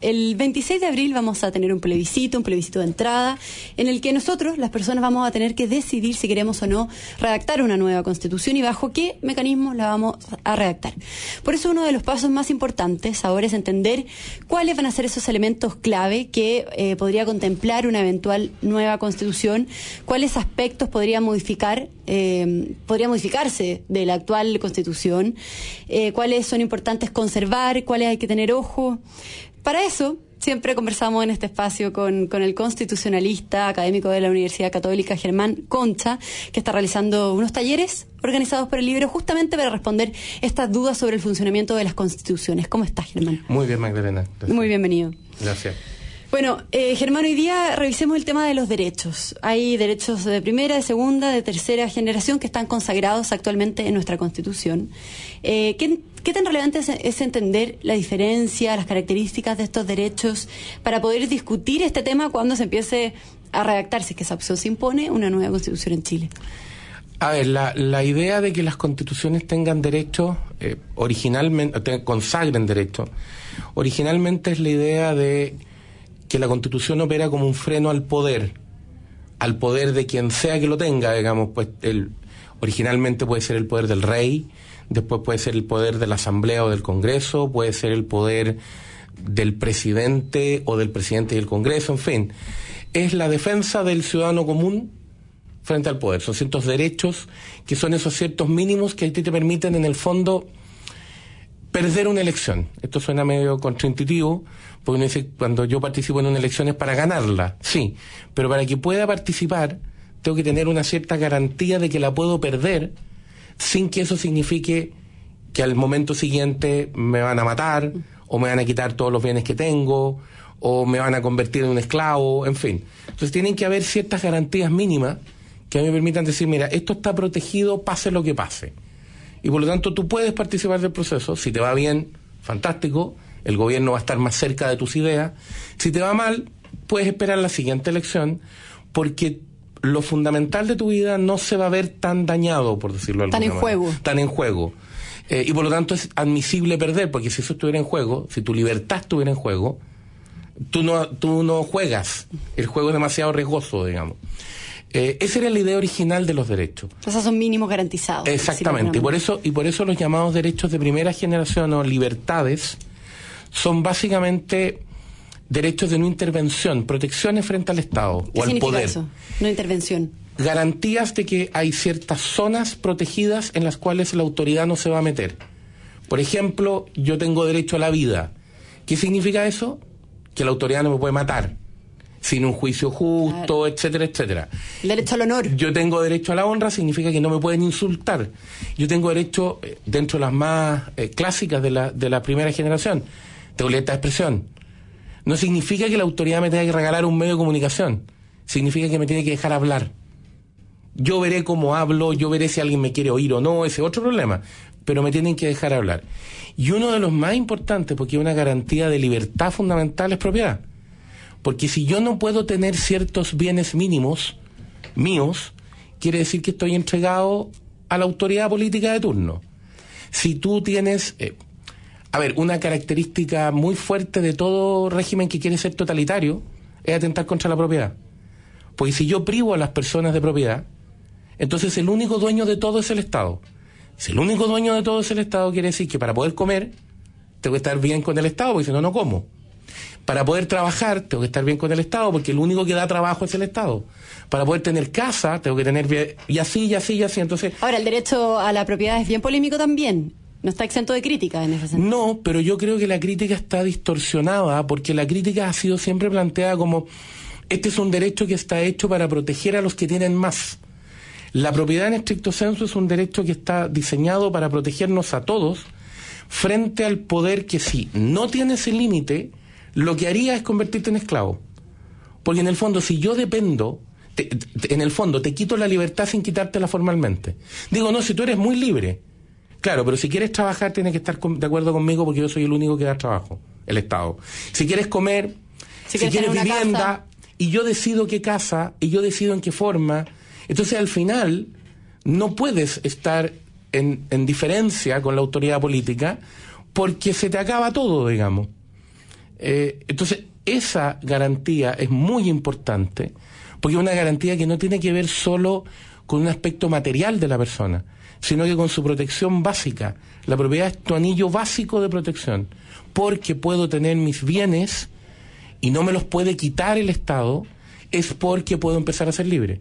el 26 de abril vamos a tener un plebiscito, un plebiscito de entrada, en el que nosotros, las personas, vamos a tener que decidir si queremos o no redactar una nueva constitución y bajo qué mecanismos la vamos a redactar. Por eso uno de los pasos más importantes ahora es entender cuáles van a ser esos elementos clave que eh, podría contemplar una eventual nueva constitución, cuáles aspectos podría modificar, eh, podría modificarse de la actual constitución, eh, cuáles son importantes conservar, cuáles hay que tener ojo. Para eso, siempre conversamos en este espacio con, el constitucionalista académico de la Universidad Católica, Germán Concha, que está realizando unos talleres organizados por el libro justamente para responder estas dudas sobre el funcionamiento de las constituciones. ¿Cómo estás, Germán? Muy bien, Magdalena. Muy bienvenido. Gracias. Bueno, eh, Germán, hoy día revisemos el tema de los derechos. Hay derechos de primera, de segunda, de tercera generación que están consagrados actualmente en nuestra Constitución. Eh, ¿qué, ¿Qué tan relevante es, entender la diferencia, las características de estos derechos para poder discutir este tema cuando se empiece a redactar, si es que esa opción se impone, una nueva constitución en Chile? A ver, la, idea de que las constituciones tengan derechos, eh, originalmente, consagren derechos, originalmente es la idea de que la constitución opera como un freno al poder, al poder de quien sea que lo tenga, digamos, pues el, originalmente puede ser el poder del rey, después puede ser el poder de la Asamblea o del Congreso, puede ser el poder del presidente o del presidente y del Congreso, en fin. Es la defensa del ciudadano común frente al poder. Son ciertos derechos que son esos ciertos mínimos que a ti te permiten, en el fondo, perder una elección. Esto suena medio contraintuitivo, porque uno dice, cuando yo participo en una elección es para ganarla, sí, pero para que pueda participar, tengo que tener una cierta garantía de que la puedo perder sin que eso signifique que al momento siguiente me van a matar o me van a quitar todos los bienes que tengo o me van a convertir en un esclavo, en fin. Entonces tienen que haber ciertas garantías mínimas que me permitan decir, mira, esto está protegido pase lo que pase. Y por lo tanto tú puedes participar del proceso, si te va bien, fantástico, el gobierno va a estar más cerca de tus ideas, si te va mal, puedes esperar la siguiente elección, porque lo fundamental de tu vida no se va a ver tan dañado, por decirlo de Tan en juego. Tan en juego. Eh, y por lo tanto es admisible perder, porque si eso estuviera en juego, si tu libertad estuviera en juego, tú no, tú no juegas. El juego es demasiado riesgoso, digamos. Eh, esa era la idea original de los derechos. Esos son mínimos garantizados. Exactamente. Y por eso, y por eso los llamados derechos de primera generación o libertades son básicamente derechos de no intervención, protecciones frente al Estado o al poder. Eso? No intervención. Garantías de que hay ciertas zonas protegidas en las cuales la autoridad no se va a meter. Por ejemplo, yo tengo derecho a la vida. ¿Qué significa eso? Que la autoridad no me puede matar sin un juicio justo, etcétera, etcétera. El derecho al honor. Yo tengo derecho a la honra, significa que no me pueden insultar. Yo tengo derecho, eh, dentro de las más eh, clásicas de la, de la primera generación, tengo libertad de expresión no significa que la autoridad me tenga que regalar un medio de comunicación. Significa que me tiene que dejar hablar. Yo veré cómo hablo, yo veré si alguien me quiere oír o no, ese es otro problema. Pero me tienen que dejar hablar. Y uno de los más importantes, porque es una garantía de libertad fundamental, es propiedad. Porque si yo no puedo tener ciertos bienes mínimos míos, quiere decir que estoy entregado a la autoridad política de turno. Si tú tienes, eh, a ver, una característica muy fuerte de todo régimen que quiere ser totalitario es atentar contra la propiedad. Porque si yo privo a las personas de propiedad, entonces el único dueño de todo es el Estado. Si el único dueño de todo es el Estado, quiere decir que para poder comer, tengo que estar bien con el Estado, porque si no, no como. Para poder trabajar, tengo que estar bien con el Estado, porque el único que da trabajo es el Estado. Para poder tener casa, tengo que tener y así, y así, y así. Entonces. Ahora, el derecho a la propiedad es bien polémico también. No está exento de crítica en ese sentido. No, pero yo creo que la crítica está distorsionada porque la crítica ha sido siempre planteada como este es un derecho que está hecho para proteger a los que tienen más. La propiedad en estricto senso es un derecho que está diseñado para protegernos a todos frente al poder que si no tiene ese límite, lo que haría es convertirte en esclavo. Porque en el fondo, si yo dependo, en el fondo te quito la libertad sin quitártela formalmente. Digo, no, si tú eres muy libre, Claro, pero si quieres trabajar tienes que estar de acuerdo conmigo porque yo soy el único que da trabajo, el Estado. Si quieres comer, si, quieres vivienda, y yo decido qué casa, y yo decido en qué forma, entonces al final no puedes estar en, en diferencia con la autoridad política porque se te acaba todo, digamos. Eh, entonces, esa garantía es muy importante porque es una garantía que no tiene que ver solo con un aspecto material de la persona, sino que con su protección básica. La propiedad es tu anillo básico de protección, porque puedo tener mis bienes y no me los puede quitar el Estado, es porque puedo empezar a ser libre.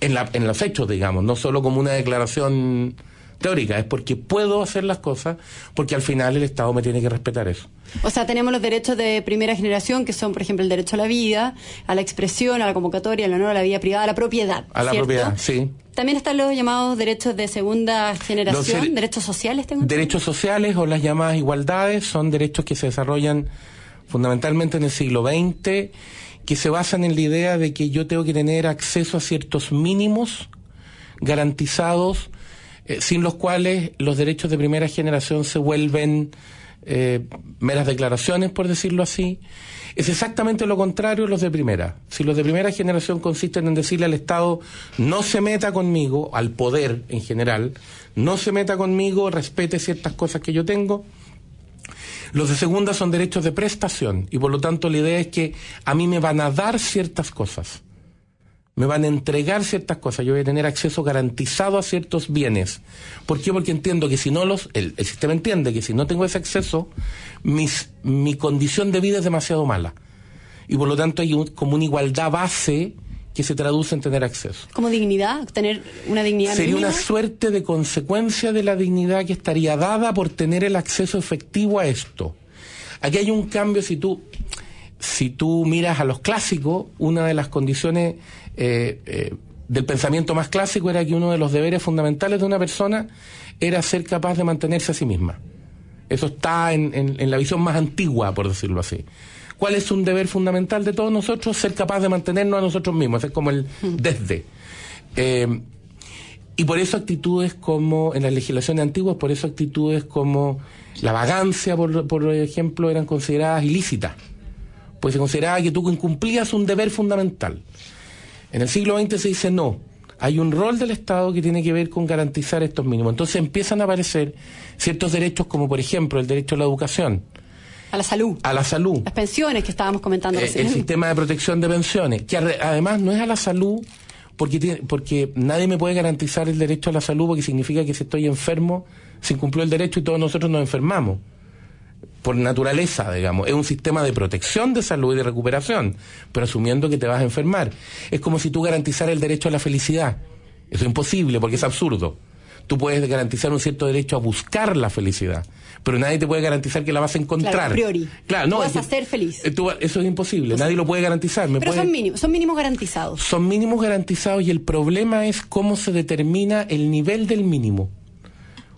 En, la, en los hechos, digamos, no solo como una declaración teórica, es porque puedo hacer las cosas, porque al final el Estado me tiene que respetar eso. O sea, tenemos los derechos de primera generación, que son, por ejemplo, el derecho a la vida, a la expresión, a la convocatoria, al honor, a la vida privada, a la propiedad. A la propiedad, sí. También están los llamados derechos de segunda generación, derechos sociales, tengo Derechos sociales o las llamadas igualdades son derechos que se desarrollan fundamentalmente en el siglo XX, que se basan en la idea de que yo tengo que tener acceso a ciertos mínimos garantizados eh, sin los cuales los derechos de primera generación se vuelven eh, meras declaraciones, por decirlo así. Es exactamente lo contrario los de primera. Si los de primera generación consisten en decirle al Estado, no se meta conmigo, al poder en general, no se meta conmigo, respete ciertas cosas que yo tengo, los de segunda son derechos de prestación y por lo tanto la idea es que a mí me van a dar ciertas cosas me van a entregar ciertas cosas, yo voy a tener acceso garantizado a ciertos bienes. ¿Por qué? Porque entiendo que si no los, el, sistema entiende que si no tengo ese acceso, mis, mi condición de vida es demasiado mala. Y por lo tanto hay como una igualdad base que se traduce en tener acceso. ¿Como dignidad? ¿Tener una dignidad? Sería una suerte de consecuencia de la dignidad que estaría dada por tener el acceso efectivo a esto. Aquí hay un cambio si tú, si tú miras a los clásicos, una de las condiciones eh, eh, del pensamiento más clásico era que uno de los deberes fundamentales de una persona era ser capaz de mantenerse a sí misma. Eso está en, la visión más antigua, por decirlo así. ¿Cuál es un deber fundamental de todos nosotros? Ser capaz de mantenernos a nosotros mismos, es como el hmm. desde. Eh, y por eso actitudes como, en las legislaciones antiguas, por eso actitudes como la vagancia, por, por ejemplo, eran consideradas ilícitas. Pues se consideraba que tú incumplías un deber fundamental. En el siglo XX se dice no. Hay un rol del Estado que tiene que ver con garantizar estos mínimos. Entonces empiezan a aparecer ciertos derechos como por ejemplo el derecho a la educación. A la salud. A la salud. Las pensiones que estábamos comentando eh, El sistema de protección de pensiones, que además no es a la salud porque, porque nadie me puede garantizar el derecho a la salud porque significa que si estoy enfermo se incumplió el derecho y todos nosotros nos enfermamos por naturaleza, digamos. Es un sistema de protección de salud y de recuperación, pero asumiendo que te vas a enfermar. Es como si tú garantizaras el derecho a la felicidad. Eso es imposible porque es absurdo. Tú puedes garantizar un cierto derecho a buscar la felicidad, pero nadie te puede garantizar que la vas a encontrar. Claro, a priori. Claro, no. vas a ser feliz. Eh, eso es imposible, nadie lo puede garantizar. pero son mínimos, son mínimos garantizados. Son mínimos garantizados y el problema es cómo se determina el nivel del mínimo.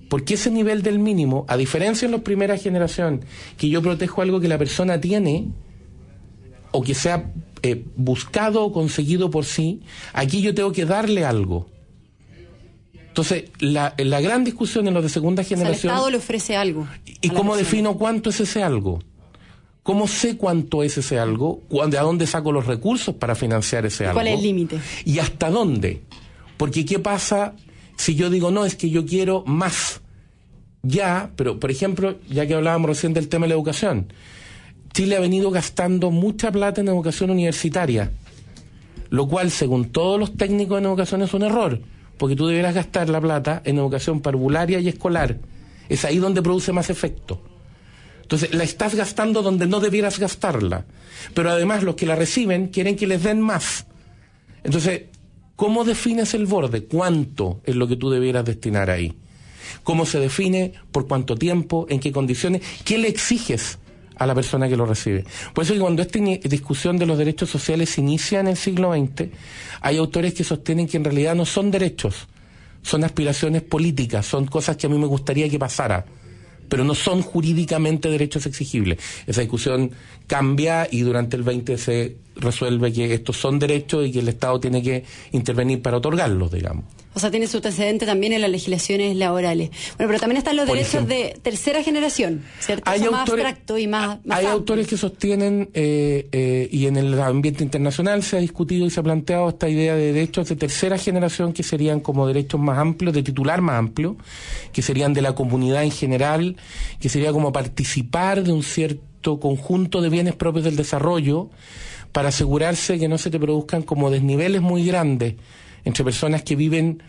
Porque ese nivel del mínimo, a diferencia en la primera generación, que yo protejo algo que la persona tiene o que sea eh, buscado o conseguido por sí, aquí yo tengo que darle algo. Entonces, la, la gran discusión en los de segunda generación... el Estado le ofrece algo. ¿Y cómo defino cuánto es ese algo? ¿Cómo sé cuánto es ese algo? ¿A dónde saco los recursos para financiar ese algo? ¿Cuál es el límite? ¿Y hasta dónde? Porque ¿qué pasa si yo digo, no, es que yo quiero más, ya, pero por ejemplo, ya que hablábamos recién del tema de la educación, Chile ha venido gastando mucha plata en educación universitaria, lo cual, según todos los técnicos en educación, es un error, porque tú deberás gastar la plata en educación parvularia y escolar. Es ahí donde produce más efecto. Entonces, la estás gastando donde no debieras gastarla. Pero además, los que la reciben quieren que les den más. Entonces, ¿Cómo defines el borde? ¿Cuánto es lo que tú debieras destinar ahí? ¿Cómo se define? ¿Por cuánto tiempo? ¿En qué condiciones? ¿Qué le exiges a la persona que lo recibe? Por eso que cuando esta discusión de los derechos sociales inicia en el siglo XX, hay autores que sostienen que en realidad no son derechos, son aspiraciones políticas, son cosas que a mí me gustaría que pasara pero no son jurídicamente derechos exigibles. Esa discusión cambia y durante el 20 se resuelve que estos son derechos y que el Estado tiene que intervenir para otorgarlos, digamos. O sea, tiene su antecedente también en las legislaciones laborales. Bueno, pero también están los derechos de tercera generación, ¿cierto? Hay más abstracto y más, Hay autores que sostienen, eh, eh, y en el ambiente internacional se ha discutido y se ha planteado esta idea de derechos de tercera generación que serían como derechos más amplios, de titular más amplio, que serían de la comunidad en general, que sería como participar de un cierto conjunto de bienes propios del desarrollo para asegurarse que no se te produzcan como desniveles muy grandes entre personas que viven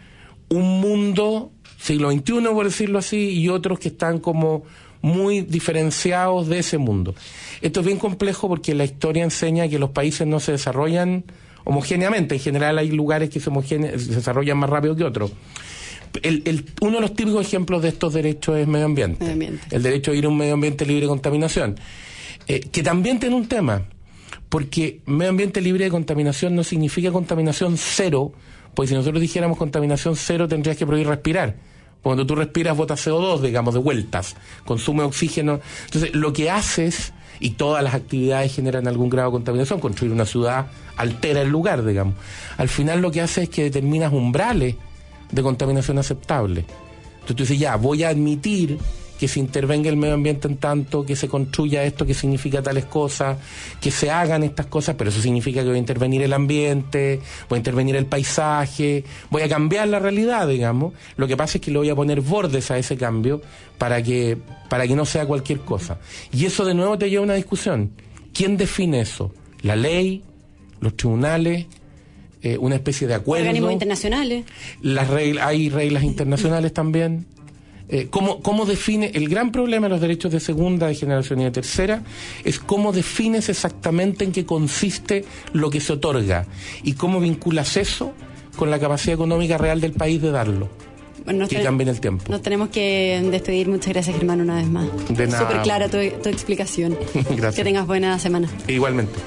un mundo siglo XXI, por decirlo así, y otros que están como muy diferenciados de ese mundo. Esto es bien complejo porque la historia enseña que los países no se desarrollan homogéneamente. En general hay lugares que se, desarrollan más rápido que otros. El, uno de los típicos ejemplos de estos derechos es medio ambiente. El derecho a ir a un medio ambiente libre de contaminación. Eh, que también tiene un tema, porque medio ambiente libre de contaminación no significa contaminación cero, pues si nosotros dijéramos contaminación cero tendrías que prohibir respirar. Cuando tú respiras botas CO2, digamos, de vueltas, consume oxígeno. Entonces, lo que haces, y todas las actividades generan algún grado de contaminación, construir una ciudad altera el lugar, digamos. Al final lo que hace es que determinas umbrales de contaminación aceptable. Entonces tú dices, ya, voy a admitir que se intervenga el medio ambiente en tanto, que se construya esto que significa tales cosas, que se hagan estas cosas, pero eso significa que voy a intervenir el ambiente, voy a intervenir el paisaje, voy a cambiar la realidad, digamos. Lo que pasa es que le voy a poner bordes a ese cambio para que, para que no sea cualquier cosa. Y eso de nuevo te lleva a una discusión. ¿Quién define eso? ¿La ley? ¿Los tribunales? Eh, una especie de acuerdo. Organismos internacionales. Las hay reglas internacionales también. Eh, ¿cómo, ¿Cómo define el gran problema de los derechos de segunda, de generación y de tercera? Es cómo defines exactamente en qué consiste lo que se otorga y cómo vinculas eso con la capacidad económica real del país de darlo. Bueno, que cambie en el tiempo. Nos tenemos que despedir. Muchas gracias, Germán, una vez más. De nada. Súper clara tu, tu explicación. gracias. Que tengas buena semana. Igualmente.